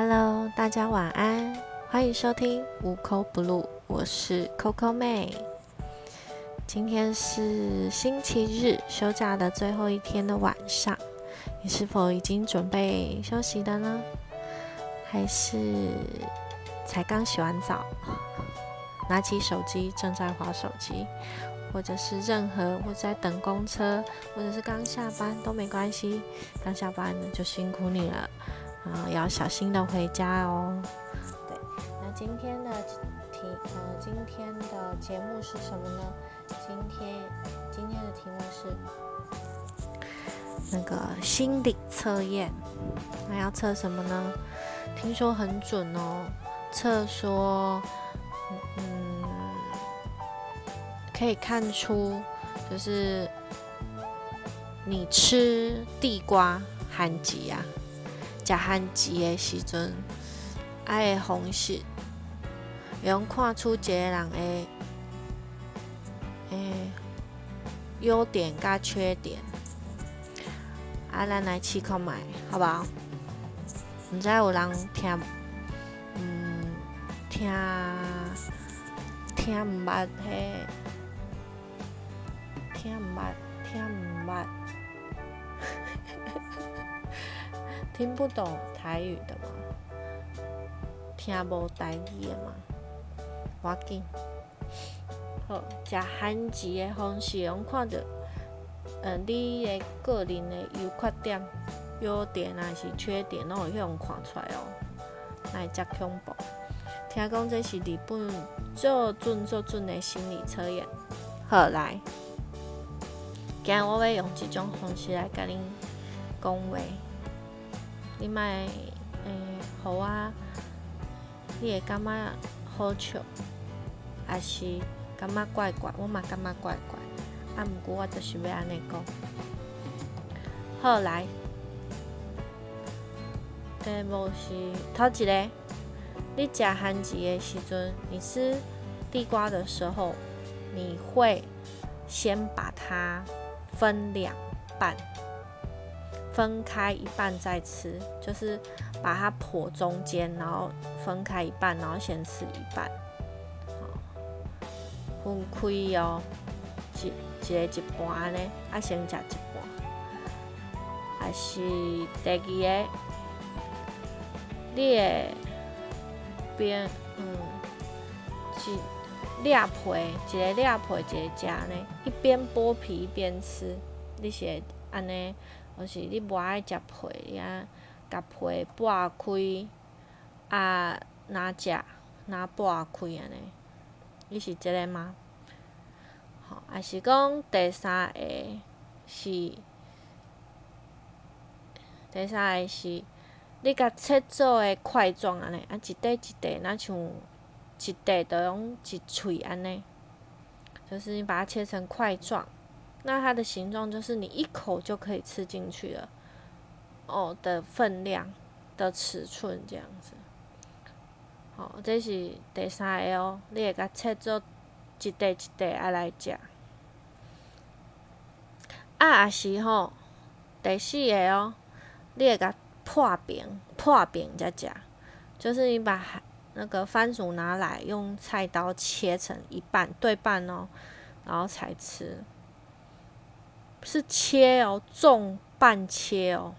Hello，大家晚安，欢迎收听无口不录，我是 Coco 妹。今天是星期日，休假的最后一天的晚上，你是否已经准备休息了呢？还是才刚洗完澡，拿起手机正在划手机，或者是任何或在等公车，或者是刚下班都没关系。刚下班呢就辛苦你了，啊，要小心的回家哦。对，那今天的题呃，今天的节目是什么呢？今天今天的题目是那个心理测验，那要测什么呢？听说很准哦，测说，嗯，可以看出就是你吃地瓜番薯啊，食番薯的时阵，爱的方式，会用看出一个人的诶优点加缺点，啊，咱来试看卖，好不好？毋知有人听，嗯，听听毋捌迄，听毋捌，听毋捌，听不懂台语的吗？听无台语的吗？要紧，好，食番薯的方式，用看着，呃，你的个人的优缺点。优点还是缺点，拢会向看出来哦。那会遮恐怖。听讲这是日本最准最准的心理测验。好来，今日我要用这种方式来甲恁讲话。你莫诶，互我，你会感觉好笑，还是感觉怪怪？我嘛感觉怪怪。啊，毋过我就是要安尼讲。好来。诶，无是头一个，你食番薯的时阵，你吃地瓜的时候，你会先把它分两半，分开一半再吃，就是把它剖中间，然后分开一半，然后先吃一半，分开哦，一一个一半呢，啊先食一半，还是第二个。你会边嗯，是裂皮，一个裂皮一个食呢，一边剥皮一边吃。你是会安尼，或是你无爱食皮啊，甲皮剥开，啊，若食若剥开安尼，你是即个吗？吼，还是讲第三个是，第三个是。你甲切做诶块状安尼，啊一块一块，若像一块都用一喙安尼，就是你把它切成块状，那它的形状就是你一口就可以吃进去了，哦的分量的尺寸这样子。好，这是第三个哦，你会甲切做一块一块啊来食。啊，也是吼，第四个哦，你会甲破饼，破饼再加，就是你把那个番薯拿来，用菜刀切成一半对半哦，然后才吃。是切哦，重半切哦，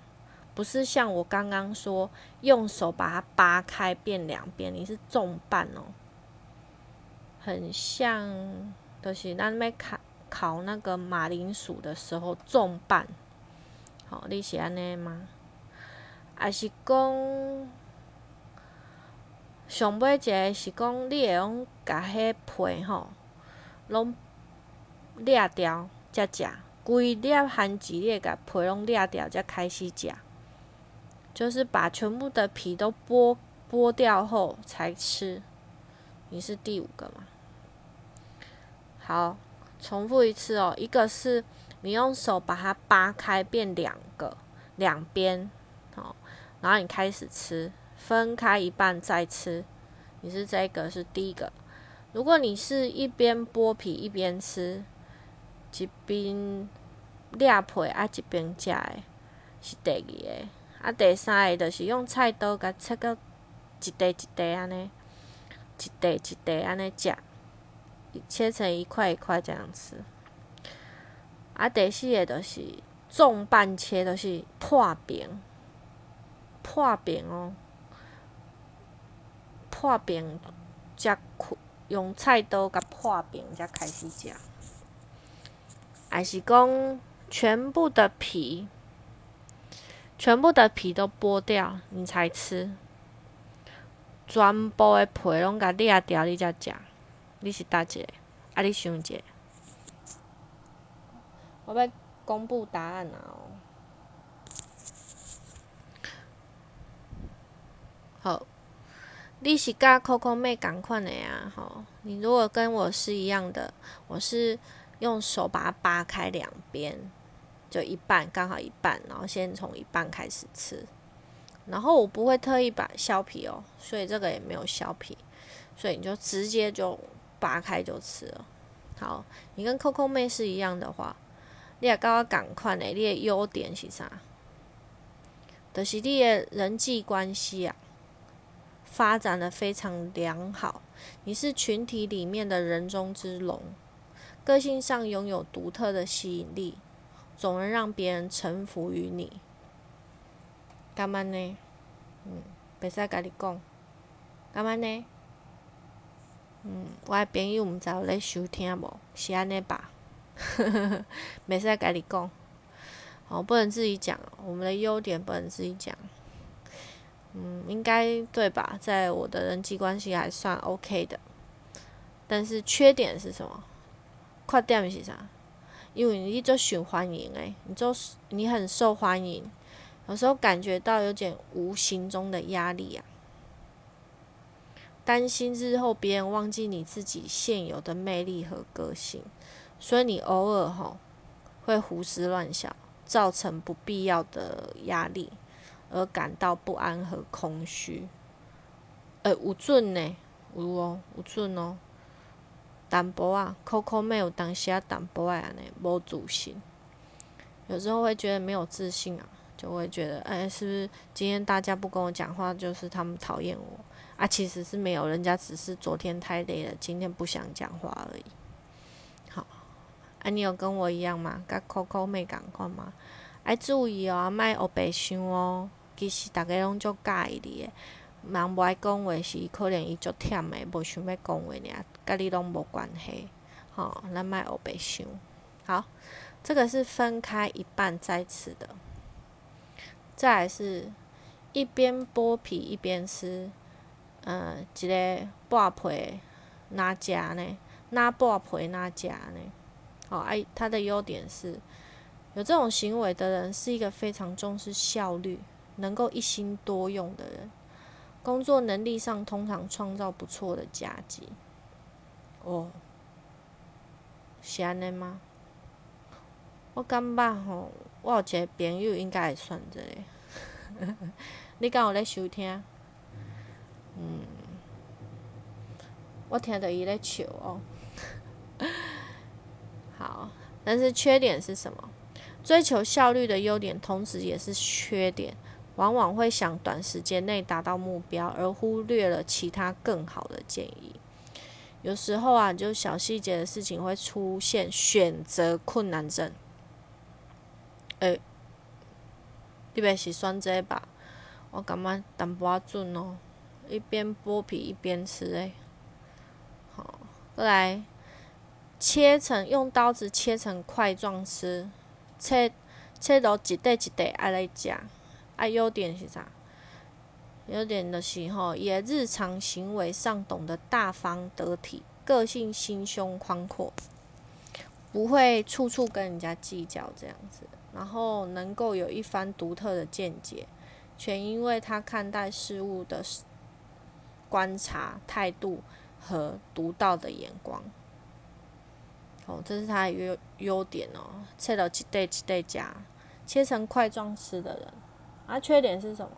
不是像我刚刚说用手把它扒开变两边，你是重半哦，很像，就是咱要烤烤那个马铃薯的时候重半。好，你是安尼吗？也是讲，上尾一个是讲，你会用甲迄皮吼，拢裂掉才食，规粒番薯你会甲皮拢裂掉才开始食，就是把全部的皮都剥剥掉后才吃。你是第五个吗？好，重复一次哦，一个是你用手把它扒开变两个，两边。然后你开始吃，分开一半再吃。你是这个是第一个。如果你是一边剥皮一边吃，一边裂皮啊一边食的，是第二个。啊，第三个就是用菜刀甲切到一块一块安尼，一块一块安尼食，切成一块一块这样吃。啊，第四个就是重半切，就是破饼，破饼哦，破饼，才用菜刀甲破饼才开始食。还是讲全部的皮，全部的皮都剥掉，你才吃。全部的皮拢甲裂掉，你才食。你是倒一个？啊，你想一下。我要公布答案啊！好，你是甲 Coco 妹共款的啊？吼，你如果跟我是一样的，我是。用手把它扒开两边，就一半，刚好一半，然后先从一半开始吃。然后我不会特意把削皮哦，所以这个也没有削皮，所以你就直接就扒开就吃了。好，你跟 Coco 妹是一样的话，你也刚刚赶快的，你的优点是啥？就是你的人际关系啊，发展的非常良好，你是群体里面的人中之龙。个性上拥有独特的吸引力，总能让别人臣服于你。干嘛呢？嗯，袂使甲你讲。干嘛呢？嗯，我的朋友毋知有咧收听无？是安尼吧？呵呵呵，袂使甲你讲。哦，不能自己讲，我们的优点不能自己讲。嗯，应该对吧？在我的人际关系还算 OK 的，但是缺点是什么？缺点是啥？因为你做受欢迎诶，你做你很受欢迎，有时候感觉到有点无形中的压力啊，担心日后别人忘记你自己现有的魅力和个性，所以你偶尔吼会胡思乱想，造成不必要的压力，而感到不安和空虚。诶，有准呢，有哦，有准哦。淡薄啊，Coco 妹有当时啊淡薄啊，安尼无自信，有时候会觉得没有自信啊，就会觉得，哎，是不是今天大家不跟我讲话，就是他们讨厌我啊？其实是没有，人家只是昨天太累了，今天不想讲话而已。好，啊，你有跟我一样吗？甲 Coco 妹共款吗？爱注意哦，莫学白想哦。其实大家拢足介意你诶。人无爱讲话是可能伊足忝诶，无想要讲话尔，甲你拢无关系。吼，咱莫学白想。好，这个是分开一半再吃的。再来是一边剥皮一边吃，嗯，一个剥皮哪食呢？哪剥皮哪食呢？好，哎，它的优点是有这种行为的人是一个非常重视效率、能够一心多用的人。工作能力上通常创造不错的佳绩。哦，是安尼吗？我感觉吼，我有一个朋友应该会算这个。你敢有咧收听？嗯，我听到伊咧笑哦。好，但是缺点是什么？追求效率的优点，同时也是缺点。往往会想短时间内达到目标，而忽略了其他更好的建议。有时候啊，就小细节的事情会出现选择困难症。诶，你别是算这吧？我感觉淡薄准哦。一边剥皮一边吃诶。好，过来切成用刀子切成块状吃，切切到一块一块爱来食。啊，优点是啥？优点的是吼，也日常行为上懂得大方得体，个性心胸宽阔，不会处处跟人家计较这样子，然后能够有一番独特的见解，全因为他看待事物的观察态度和独到的眼光。哦，这是他的优优点哦。切到一对一对夹，切成块状吃的人。啊，缺点是什么？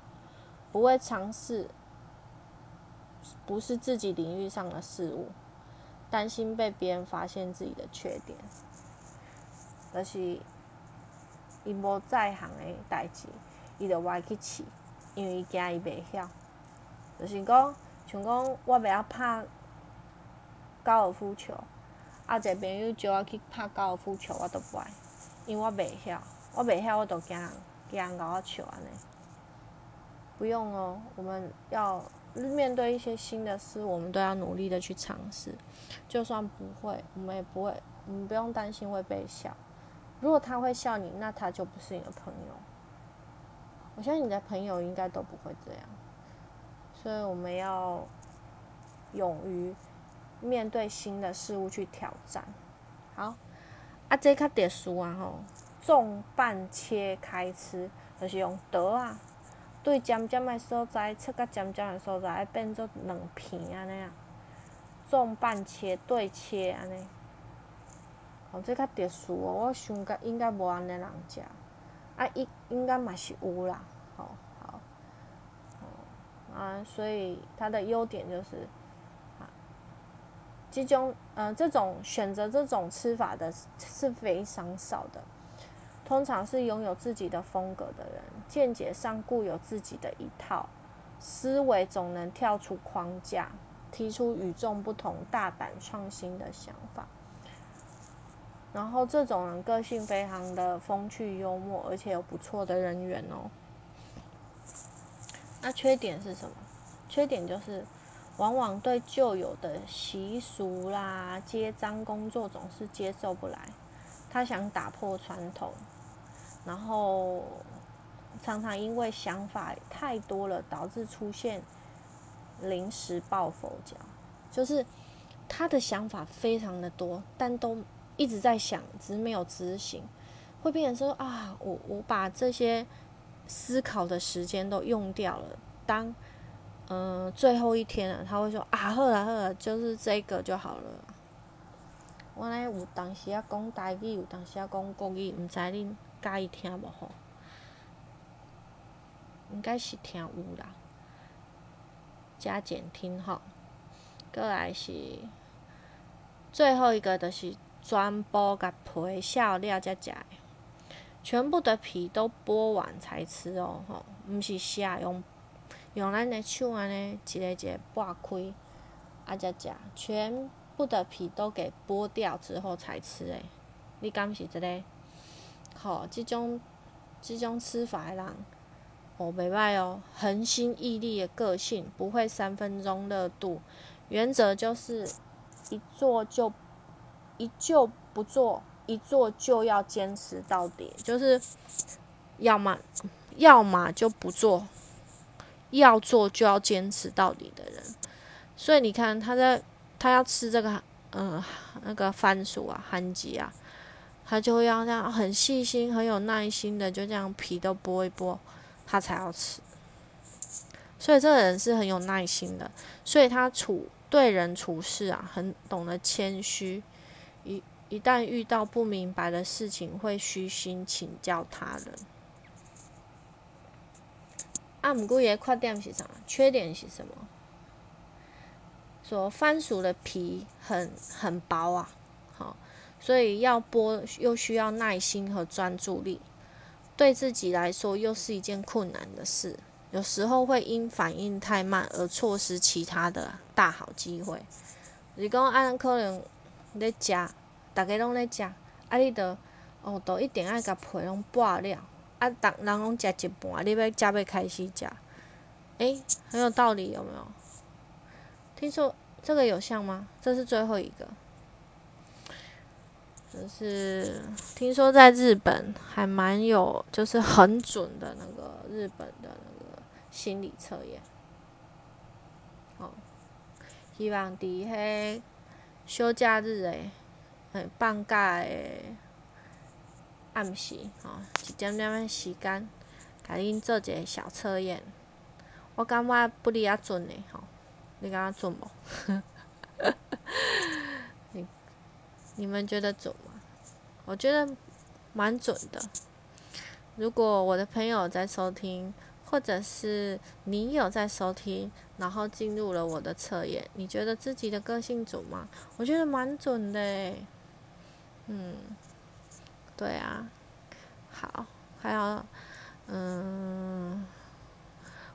不会尝试，不是自己领域上的事物，担心被别人发现自己的缺点，就是伊无在行的代志，伊就歪去试，因为伊惊伊袂晓，就是讲，像讲我袂晓拍高尔夫球，啊，一个朋友叫我去拍高尔夫球，我都不爱，因为我袂晓，我袂晓，我都惊人，惊人甲我笑安尼。不用哦，我们要面对一些新的事，我们都要努力的去尝试。就算不会，我们也不会，我们不用担心会被笑。如果他会笑你，那他就不是你的朋友。我相信你的朋友应该都不会这样。所以我们要勇于面对新的事物去挑战。好，啊，这较特殊啊吼，重半切开吃，就是用刀啊。对尖尖的所在，切较尖尖的所在，变做两片安尼啊，纵半切对切安尼。哦，这较特殊哦，我想该应该无安尼人食，啊，应应该嘛是有啦，吼好，哦啊，所以它的优点就是，啊，这种呃这种选择这种吃法的是非常少的。通常是拥有自己的风格的人，见解上固有自己的一套，思维总能跳出框架，提出与众不同、大胆创新的想法。然后这种人个性非常的风趣幽默，而且有不错的人缘哦。那缺点是什么？缺点就是往往对旧有的习俗啦、接章工作总是接受不来，他想打破传统。然后常常因为想法太多了，导致出现临时抱佛脚，就是他的想法非常的多，但都一直在想，只是没有执行，会变成说啊，我我把这些思考的时间都用掉了，当嗯最后一天了，他会说啊，好了好了，就是这个就好了。我咧有当时啊讲台语，有当时啊讲国语，毋知恁。介意听无吼？应该是听有啦，加减听吼。过来是最后一个，就是全部甲皮削了才食，全部的皮都剥完才吃哦吼，毋是虾用用咱的手安尼一个一个剥开啊才食，全部的皮都给剥掉之后才吃诶。你敢是即个？吼，即种即种吃法的人，哦，袂歹哦，恒心毅力的个性，不会三分钟热度，原则就是一做就一就不做，一做就要坚持到底，就是要么要么就不做，要做就要坚持到底的人。所以你看，他在他要吃这个，嗯，那个番薯啊，番薯啊。他就要这样很细心、很有耐心的，就这样皮都剥一剥，他才要吃。所以这个人是很有耐心的，所以他处对人处事啊，很懂得谦虚。一一旦遇到不明白的事情，会虚心请教他人。啊，毋过伊缺点是啥？缺点是什么？说番薯的皮很很薄啊。好所以要播又需要耐心和专注力，对自己来说又是一件困难的事。有时候会因反应太慢而错失其他的大好机会。是讲按可能咧食，逐个拢咧食，啊，你着哦，都一定爱甲皮拢剥了，啊，逐人拢食一半，你要才要开始食。诶，很有道理，有没有？听说这个有像吗？这是最后一个。就是听说在日本还蛮有，就是很准的那个日本的那个心理测验。哦，希望伫迄休假日诶，诶放假诶暗时，吼一点点诶时间，甲恁做一个小测验。我感觉不离啊准诶，吼，你感觉准无？你们觉得准吗？我觉得蛮准的。如果我的朋友在收听，或者是你有在收听，然后进入了我的测验，你觉得自己的个性准吗？我觉得蛮准的诶。嗯，对啊。好，还有，嗯，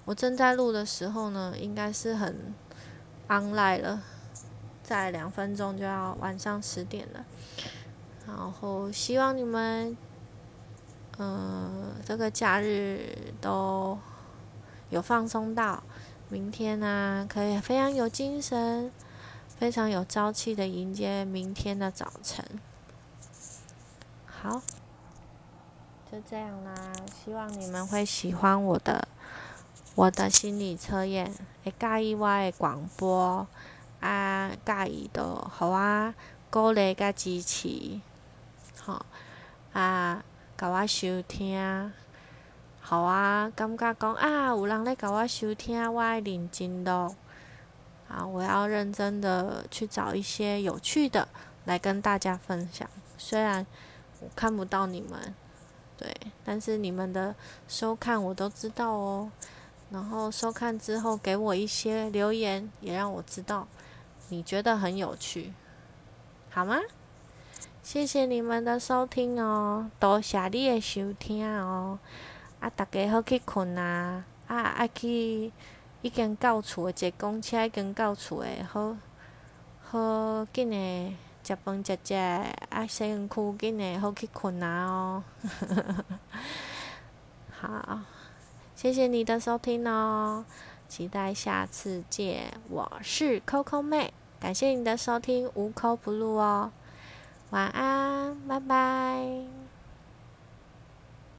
我正在录的时候呢，应该是很 online 了，在两分钟就要晚上十点了。然后希望你们，嗯，这个假日都有放松到，明天呢可以非常有精神。非常有朝气的迎接明天的早晨。好，就这样啦。希望你们会喜欢我的我的心理测验，会介意我的广播啊，介意的好啊，鼓励甲支持，吼啊，甲我收听，好啊，感觉讲啊，有人咧甲我收听，我爱认真咯。啊，我要认真的去找一些有趣的来跟大家分享。虽然我看不到你们，对，但是你们的收看我都知道哦。然后收看之后给我一些留言，也让我知道你觉得很有趣，好吗？谢谢你们的收听哦，多谢你的收听哦。啊，大家好去困啊，啊，爱去。已经到厝诶，坐公车已经到厝诶，好好紧诶，食饭食食，啊，洗身躯紧诶，好去困啊哦。好，谢谢你的收听哦，期待下次见。我是 Coco 妹，感谢你的收听，无扣不入哦。晚安，拜拜。